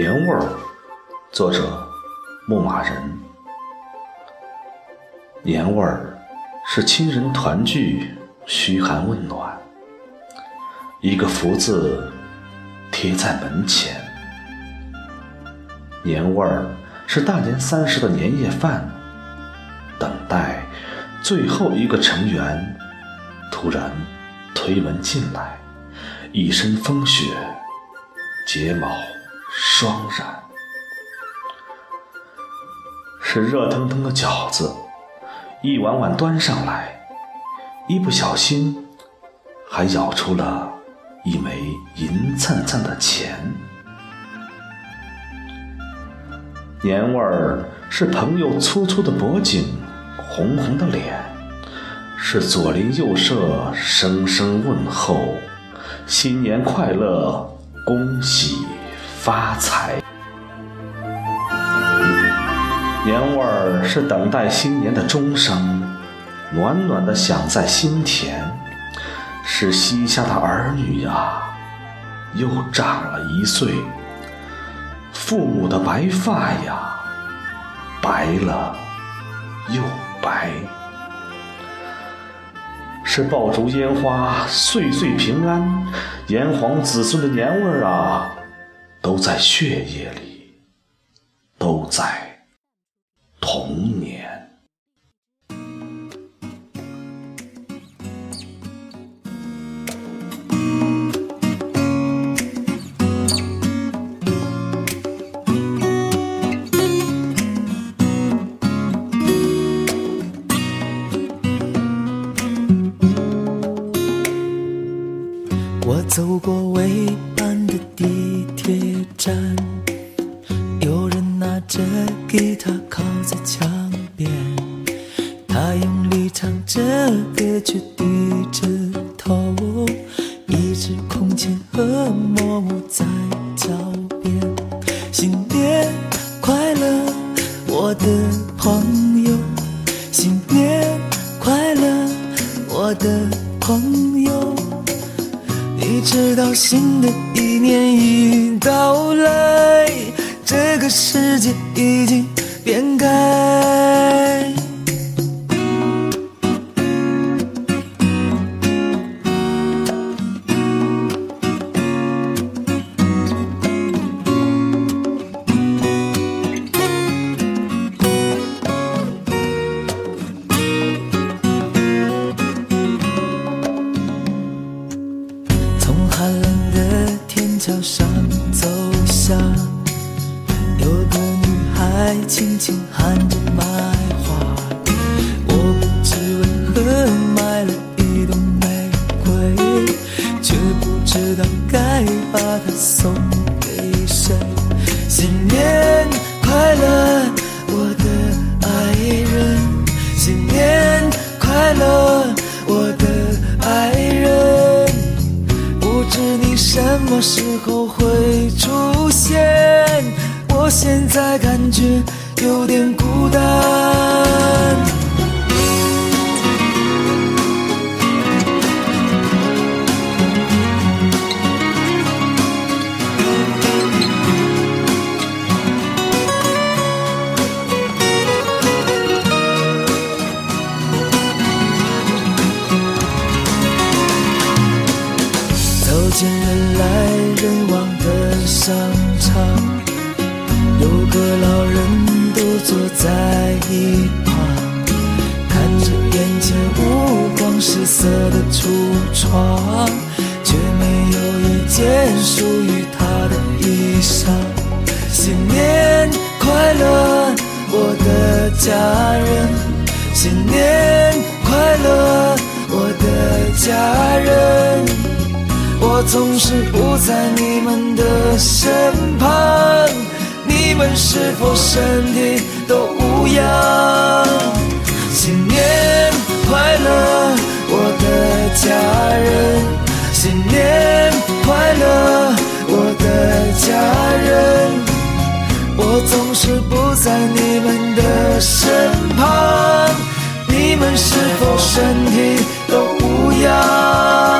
年味儿，作者牧马人。年味儿是亲人团聚，嘘寒问暖。一个福字贴在门前。年味儿是大年三十的年夜饭，等待最后一个成员突然推门进来，一身风雪，睫毛。双染，是热腾腾的饺子，一碗碗端上来，一不小心还舀出了一枚银灿灿的钱。年味儿是朋友粗粗的脖颈，红红的脸，是左邻右舍声声问候，新年快乐，恭喜。发财，年味儿是等待新年的钟声，暖暖的响在心田。是膝下的儿女呀，又长了一岁。父母的白发呀，白了又白。是爆竹烟花，岁岁平安，炎黄子孙的年味儿啊！都在血液里，都在有人拿着吉他靠在墙边，他用力唱着歌，却低着头，一只空气和默舞在脚边。新年快乐，我的朋友！新年快乐，我的朋友！直到新的一年已到来，这个世界已经变改。桥上走下，有个女孩轻轻喊着卖花。我不知为何买了一朵玫瑰，却不知道该把它送么时候会出现？我现在感觉有点孤单。见人来人往的商场，有个老人独坐在一旁，看着眼前五光十色的橱窗，却没有一件属于他的衣裳。新年快乐，我的家人！新年我总是不在你们的身旁，你们是否身体都无恙？新年快乐，我的家人！新年快乐，我的家人！我总是不在你们的身旁，你们是否身体都无恙？